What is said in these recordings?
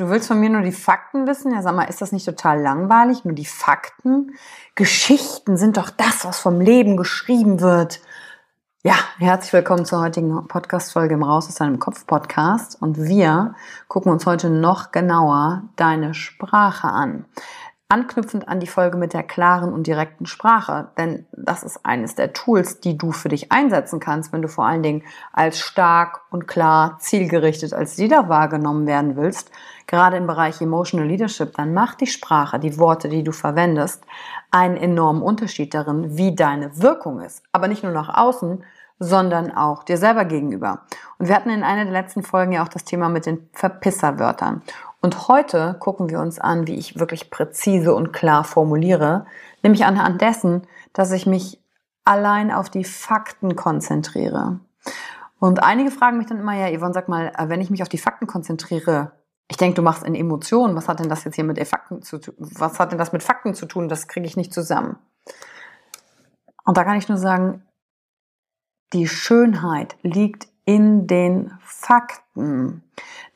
Du willst von mir nur die Fakten wissen? Ja, sag mal, ist das nicht total langweilig? Nur die Fakten? Geschichten sind doch das, was vom Leben geschrieben wird. Ja, herzlich willkommen zur heutigen Podcast-Folge im Raus aus deinem Kopf-Podcast. Und wir gucken uns heute noch genauer deine Sprache an anknüpfend an die Folge mit der klaren und direkten Sprache, denn das ist eines der Tools, die du für dich einsetzen kannst, wenn du vor allen Dingen als stark und klar zielgerichtet als Leader wahrgenommen werden willst, gerade im Bereich Emotional Leadership, dann macht die Sprache, die Worte, die du verwendest, einen enormen Unterschied darin, wie deine Wirkung ist. Aber nicht nur nach außen, sondern auch dir selber gegenüber. Und wir hatten in einer der letzten Folgen ja auch das Thema mit den Verpisserwörtern. Und heute gucken wir uns an, wie ich wirklich präzise und klar formuliere, nämlich anhand dessen, dass ich mich allein auf die Fakten konzentriere. Und einige fragen mich dann immer, ja, Yvonne, sag mal, äh, wenn ich mich auf die Fakten konzentriere, ich denke, du machst in Emotionen, was hat denn das jetzt hier mit Fakten zu tun? Was hat denn das mit Fakten zu tun? Das kriege ich nicht zusammen. Und da kann ich nur sagen, die Schönheit liegt in den Fakten.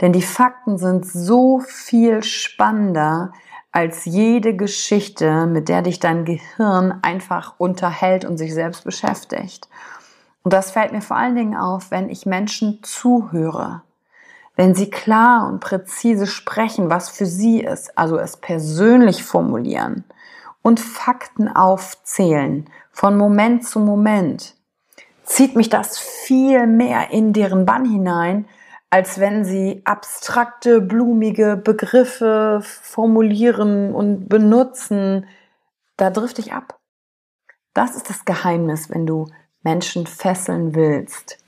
Denn die Fakten sind so viel spannender als jede Geschichte, mit der dich dein Gehirn einfach unterhält und sich selbst beschäftigt. Und das fällt mir vor allen Dingen auf, wenn ich Menschen zuhöre. Wenn sie klar und präzise sprechen, was für sie ist, also es persönlich formulieren und Fakten aufzählen, von Moment zu Moment, zieht mich das viel mehr in deren Bann hinein, als wenn sie abstrakte, blumige Begriffe formulieren und benutzen. Da drifte ich ab. Das ist das Geheimnis, wenn du Menschen fesseln willst.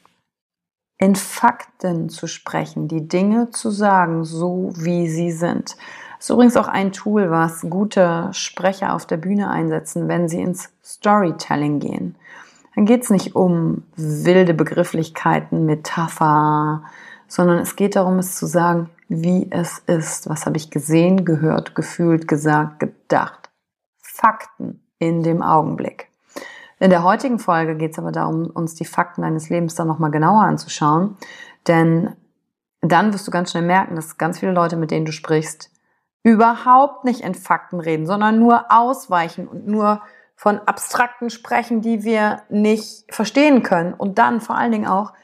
In Fakten zu sprechen, die Dinge zu sagen, so wie sie sind. Das ist übrigens auch ein Tool, was gute Sprecher auf der Bühne einsetzen, wenn sie ins Storytelling gehen. Dann geht es nicht um wilde Begrifflichkeiten, Metapher, sondern es geht darum, es zu sagen, wie es ist. Was habe ich gesehen, gehört, gefühlt, gesagt, gedacht. Fakten in dem Augenblick. In der heutigen Folge geht es aber darum, uns die Fakten deines Lebens dann nochmal genauer anzuschauen. Denn dann wirst du ganz schnell merken, dass ganz viele Leute, mit denen du sprichst, überhaupt nicht in Fakten reden, sondern nur ausweichen und nur von Abstrakten sprechen, die wir nicht verstehen können und dann vor allen Dingen auch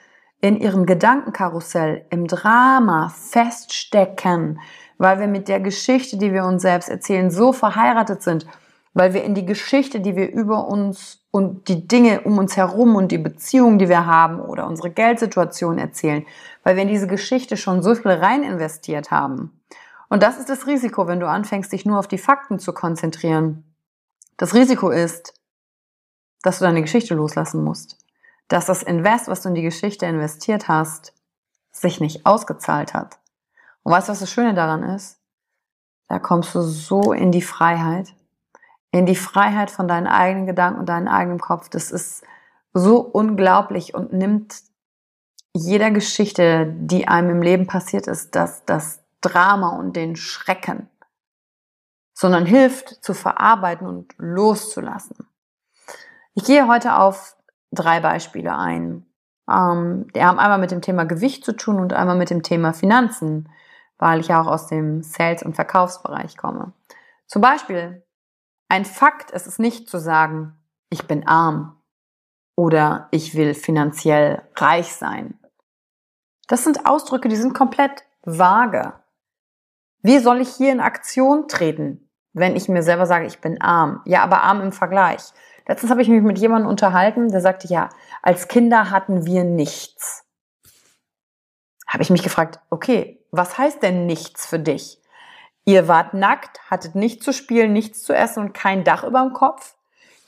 in ihrem Gedankenkarussell, im Drama feststecken, weil wir mit der Geschichte, die wir uns selbst erzählen, so verheiratet sind, weil wir in die Geschichte, die wir über uns und die Dinge um uns herum und die Beziehungen, die wir haben oder unsere Geldsituation erzählen, weil wir in diese Geschichte schon so viel rein investiert haben. Und das ist das Risiko, wenn du anfängst, dich nur auf die Fakten zu konzentrieren. Das Risiko ist, dass du deine Geschichte loslassen musst. Dass das Invest, was du in die Geschichte investiert hast, sich nicht ausgezahlt hat. Und weißt du, was das Schöne daran ist? Da kommst du so in die Freiheit, in die Freiheit von deinen eigenen Gedanken und deinem eigenen Kopf. Das ist so unglaublich und nimmt jeder Geschichte, die einem im Leben passiert ist, das, das Drama und den Schrecken, sondern hilft zu verarbeiten und loszulassen. Ich gehe heute auf drei Beispiele ein. Ähm, die haben einmal mit dem Thema Gewicht zu tun und einmal mit dem Thema Finanzen, weil ich ja auch aus dem Sales- und Verkaufsbereich komme. Zum Beispiel ein Fakt ist es nicht zu sagen, ich bin arm oder ich will finanziell reich sein. Das sind Ausdrücke, die sind komplett vage. Wie soll ich hier in Aktion treten, wenn ich mir selber sage, ich bin arm? Ja, aber arm im Vergleich. Letztens habe ich mich mit jemandem unterhalten, der sagte, ja, als Kinder hatten wir nichts. Habe ich mich gefragt, okay, was heißt denn nichts für dich? Ihr wart nackt, hattet nichts zu spielen, nichts zu essen und kein Dach über dem Kopf?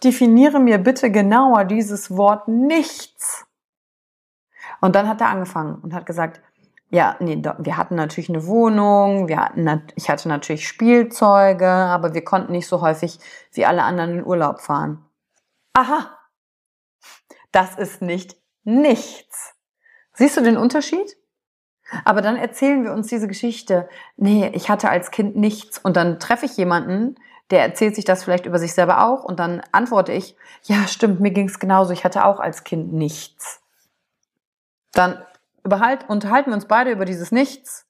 Definiere mir bitte genauer dieses Wort nichts. Und dann hat er angefangen und hat gesagt, ja, nee, wir hatten natürlich eine Wohnung, wir hatten, ich hatte natürlich Spielzeuge, aber wir konnten nicht so häufig wie alle anderen in Urlaub fahren. Aha, das ist nicht nichts. Siehst du den Unterschied? Aber dann erzählen wir uns diese Geschichte. Nee, ich hatte als Kind nichts. Und dann treffe ich jemanden, der erzählt sich das vielleicht über sich selber auch. Und dann antworte ich, ja, stimmt, mir ging es genauso. Ich hatte auch als Kind nichts. Dann überhalt, unterhalten wir uns beide über dieses Nichts,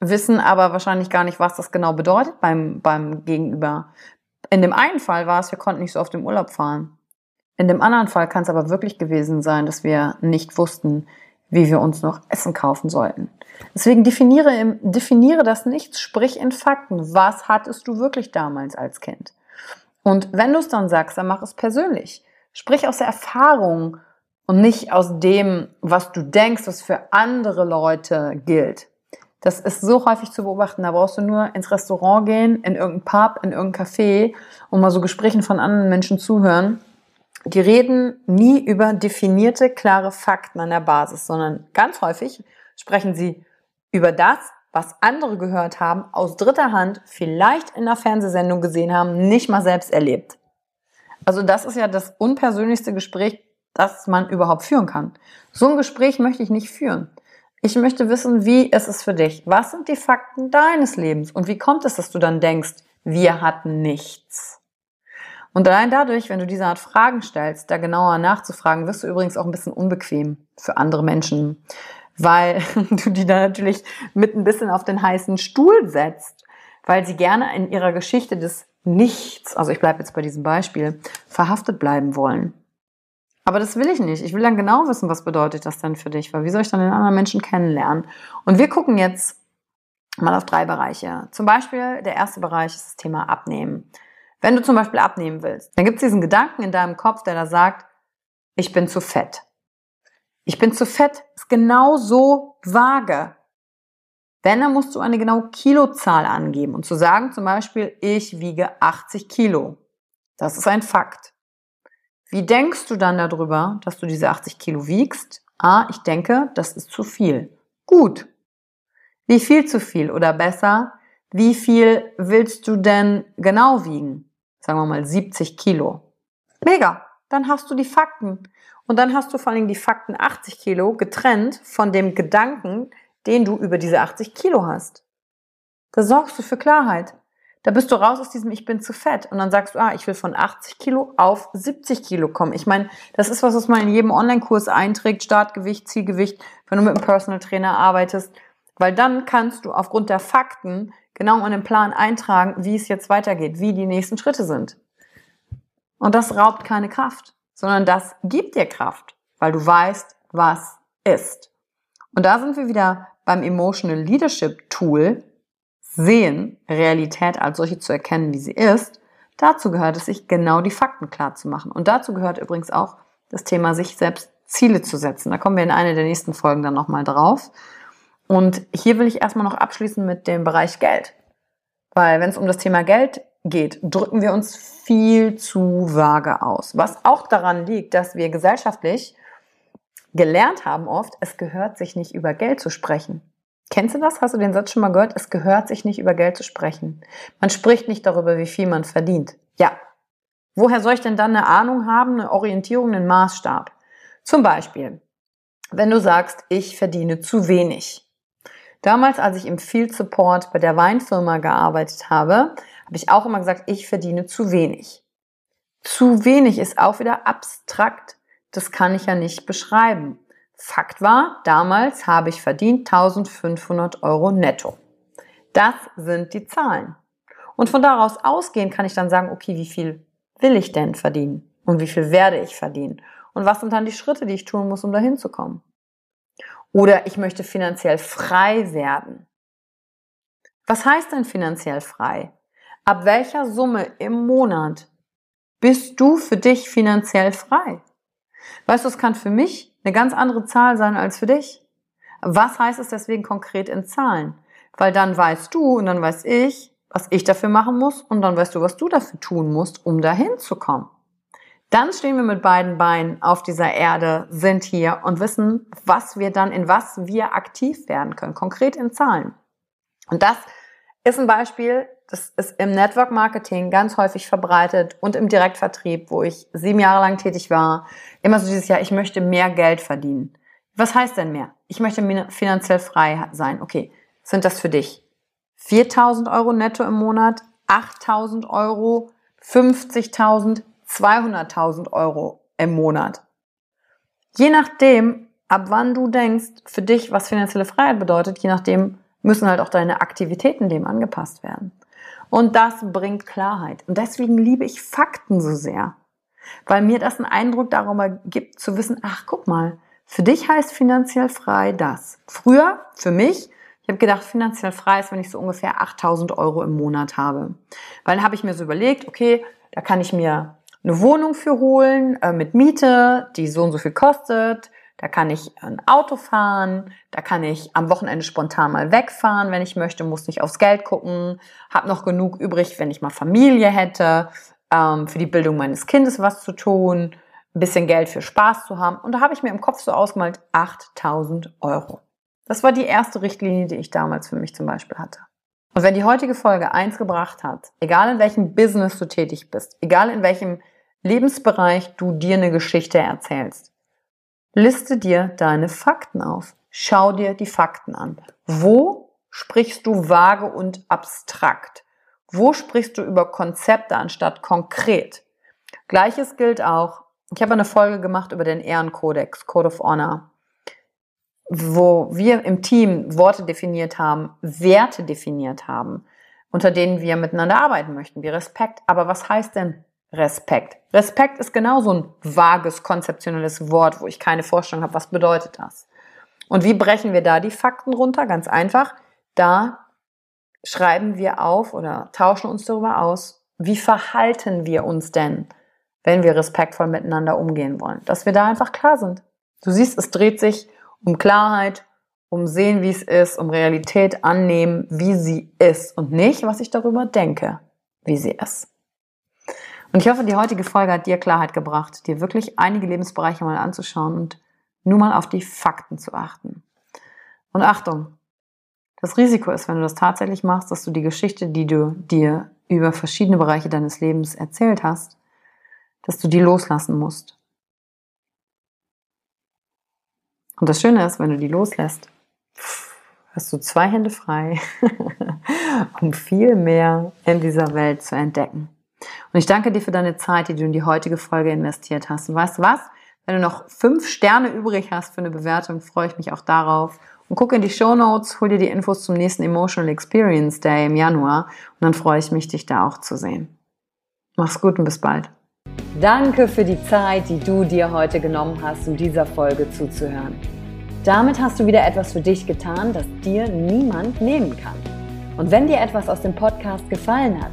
wissen aber wahrscheinlich gar nicht, was das genau bedeutet beim, beim Gegenüber. In dem einen Fall war es, wir konnten nicht so auf dem Urlaub fahren. In dem anderen Fall kann es aber wirklich gewesen sein, dass wir nicht wussten, wie wir uns noch Essen kaufen sollten. Deswegen definiere, definiere das nicht, sprich in Fakten. Was hattest du wirklich damals als Kind? Und wenn du es dann sagst, dann mach es persönlich. Sprich aus der Erfahrung und nicht aus dem, was du denkst, was für andere Leute gilt. Das ist so häufig zu beobachten. Da brauchst du nur ins Restaurant gehen, in irgendein Pub, in irgendein Café und mal so Gesprächen von anderen Menschen zuhören die reden nie über definierte, klare Fakten an der Basis, sondern ganz häufig sprechen sie über das, was andere gehört haben, aus dritter Hand, vielleicht in einer Fernsehsendung gesehen haben, nicht mal selbst erlebt. Also das ist ja das unpersönlichste Gespräch, das man überhaupt führen kann. So ein Gespräch möchte ich nicht führen. Ich möchte wissen, wie ist es für dich? Was sind die Fakten deines Lebens? Und wie kommt es, dass du dann denkst, wir hatten nichts? Und allein dadurch, wenn du diese Art Fragen stellst, da genauer nachzufragen, wirst du übrigens auch ein bisschen unbequem für andere Menschen, weil du die da natürlich mit ein bisschen auf den heißen Stuhl setzt, weil sie gerne in ihrer Geschichte des Nichts, also ich bleibe jetzt bei diesem Beispiel, verhaftet bleiben wollen. Aber das will ich nicht. Ich will dann genau wissen, was bedeutet das denn für dich, weil wie soll ich dann den anderen Menschen kennenlernen? Und wir gucken jetzt mal auf drei Bereiche. Zum Beispiel der erste Bereich ist das Thema Abnehmen. Wenn du zum Beispiel abnehmen willst, dann gibt es diesen Gedanken in deinem Kopf, der da sagt, ich bin zu fett. Ich bin zu fett ist genau so vage. Wenn, dann musst du eine genaue Kilozahl angeben und zu sagen zum Beispiel, ich wiege 80 Kilo. Das ist ein Fakt. Wie denkst du dann darüber, dass du diese 80 Kilo wiegst? Ah, ich denke, das ist zu viel. Gut. Wie viel zu viel? Oder besser, wie viel willst du denn genau wiegen? sagen wir mal 70 Kilo. Mega, dann hast du die Fakten. Und dann hast du vor allem die Fakten 80 Kilo getrennt von dem Gedanken, den du über diese 80 Kilo hast. Da sorgst du für Klarheit. Da bist du raus aus diesem Ich bin zu fett. Und dann sagst du, ah, ich will von 80 Kilo auf 70 Kilo kommen. Ich meine, das ist was, was man in jedem Online-Kurs einträgt. Startgewicht, Zielgewicht, wenn du mit einem Personal Trainer arbeitest. Weil dann kannst du aufgrund der Fakten genau in den Plan eintragen, wie es jetzt weitergeht, wie die nächsten Schritte sind. Und das raubt keine Kraft, sondern das gibt dir Kraft, weil du weißt, was ist. Und da sind wir wieder beim Emotional Leadership Tool, sehen, Realität als solche zu erkennen, wie sie ist. Dazu gehört es, sich genau die Fakten klar zu machen. Und dazu gehört übrigens auch das Thema, sich selbst Ziele zu setzen. Da kommen wir in einer der nächsten Folgen dann nochmal drauf. Und hier will ich erstmal noch abschließen mit dem Bereich Geld. Weil wenn es um das Thema Geld geht, drücken wir uns viel zu vage aus. Was auch daran liegt, dass wir gesellschaftlich gelernt haben oft, es gehört sich nicht über Geld zu sprechen. Kennst du das? Hast du den Satz schon mal gehört? Es gehört sich nicht über Geld zu sprechen. Man spricht nicht darüber, wie viel man verdient. Ja. Woher soll ich denn dann eine Ahnung haben, eine Orientierung, einen Maßstab? Zum Beispiel, wenn du sagst, ich verdiene zu wenig. Damals, als ich im Field Support bei der Weinfirma gearbeitet habe, habe ich auch immer gesagt, ich verdiene zu wenig. Zu wenig ist auch wieder abstrakt. Das kann ich ja nicht beschreiben. Fakt war, damals habe ich verdient 1500 Euro netto. Das sind die Zahlen. Und von daraus ausgehend kann ich dann sagen, okay, wie viel will ich denn verdienen? Und wie viel werde ich verdienen? Und was sind dann die Schritte, die ich tun muss, um dahin zu kommen? Oder ich möchte finanziell frei werden. Was heißt denn finanziell frei? Ab welcher Summe im Monat bist du für dich finanziell frei? Weißt du, es kann für mich eine ganz andere Zahl sein als für dich. Was heißt es deswegen konkret in Zahlen? Weil dann weißt du und dann weiß ich, was ich dafür machen muss und dann weißt du, was du dafür tun musst, um dahin zu kommen. Dann stehen wir mit beiden Beinen auf dieser Erde, sind hier und wissen, was wir dann, in was wir aktiv werden können, konkret in Zahlen. Und das ist ein Beispiel, das ist im Network Marketing ganz häufig verbreitet und im Direktvertrieb, wo ich sieben Jahre lang tätig war. Immer so dieses Jahr, ich möchte mehr Geld verdienen. Was heißt denn mehr? Ich möchte finanziell frei sein. Okay, sind das für dich 4000 Euro netto im Monat, 8000 Euro, 50.000, 200.000 Euro im Monat? Je nachdem, ab wann du denkst, für dich, was finanzielle Freiheit bedeutet, je nachdem müssen halt auch deine Aktivitäten dem angepasst werden. Und das bringt Klarheit. Und deswegen liebe ich Fakten so sehr. Weil mir das einen Eindruck darüber gibt, zu wissen, ach, guck mal, für dich heißt finanziell frei das. Früher, für mich, ich habe gedacht, finanziell frei ist, wenn ich so ungefähr 8000 Euro im Monat habe. Weil dann habe ich mir so überlegt, okay, da kann ich mir eine Wohnung für holen äh, mit Miete, die so und so viel kostet. Da kann ich ein Auto fahren, da kann ich am Wochenende spontan mal wegfahren, wenn ich möchte, muss nicht aufs Geld gucken, habe noch genug übrig, wenn ich mal Familie hätte, ähm, für die Bildung meines Kindes was zu tun, ein bisschen Geld für Spaß zu haben. Und da habe ich mir im Kopf so ausgemalt, 8000 Euro. Das war die erste Richtlinie, die ich damals für mich zum Beispiel hatte. Und wenn die heutige Folge eins gebracht hat, egal in welchem Business du tätig bist, egal in welchem Lebensbereich du dir eine Geschichte erzählst, Liste dir deine Fakten auf. Schau dir die Fakten an. Wo sprichst du vage und abstrakt? Wo sprichst du über Konzepte anstatt konkret? Gleiches gilt auch. Ich habe eine Folge gemacht über den Ehrenkodex, Code of Honor, wo wir im Team Worte definiert haben, Werte definiert haben, unter denen wir miteinander arbeiten möchten, wie Respekt. Aber was heißt denn Respekt. Respekt ist genauso ein vages, konzeptionelles Wort, wo ich keine Vorstellung habe, was bedeutet das. Und wie brechen wir da die Fakten runter? Ganz einfach. Da schreiben wir auf oder tauschen uns darüber aus, wie verhalten wir uns denn, wenn wir respektvoll miteinander umgehen wollen. Dass wir da einfach klar sind. Du siehst, es dreht sich um Klarheit, um sehen, wie es ist, um Realität annehmen, wie sie ist und nicht, was ich darüber denke, wie sie ist. Und ich hoffe, die heutige Folge hat dir Klarheit gebracht, dir wirklich einige Lebensbereiche mal anzuschauen und nur mal auf die Fakten zu achten. Und Achtung, das Risiko ist, wenn du das tatsächlich machst, dass du die Geschichte, die du dir über verschiedene Bereiche deines Lebens erzählt hast, dass du die loslassen musst. Und das Schöne ist, wenn du die loslässt, hast du zwei Hände frei, um viel mehr in dieser Welt zu entdecken. Und ich danke dir für deine Zeit, die du in die heutige Folge investiert hast. Und weißt du was? Wenn du noch fünf Sterne übrig hast für eine Bewertung, freue ich mich auch darauf. Und guck in die Show Notes, hol dir die Infos zum nächsten Emotional Experience Day im Januar. Und dann freue ich mich, dich da auch zu sehen. Mach's gut und bis bald. Danke für die Zeit, die du dir heute genommen hast, um dieser Folge zuzuhören. Damit hast du wieder etwas für dich getan, das dir niemand nehmen kann. Und wenn dir etwas aus dem Podcast gefallen hat,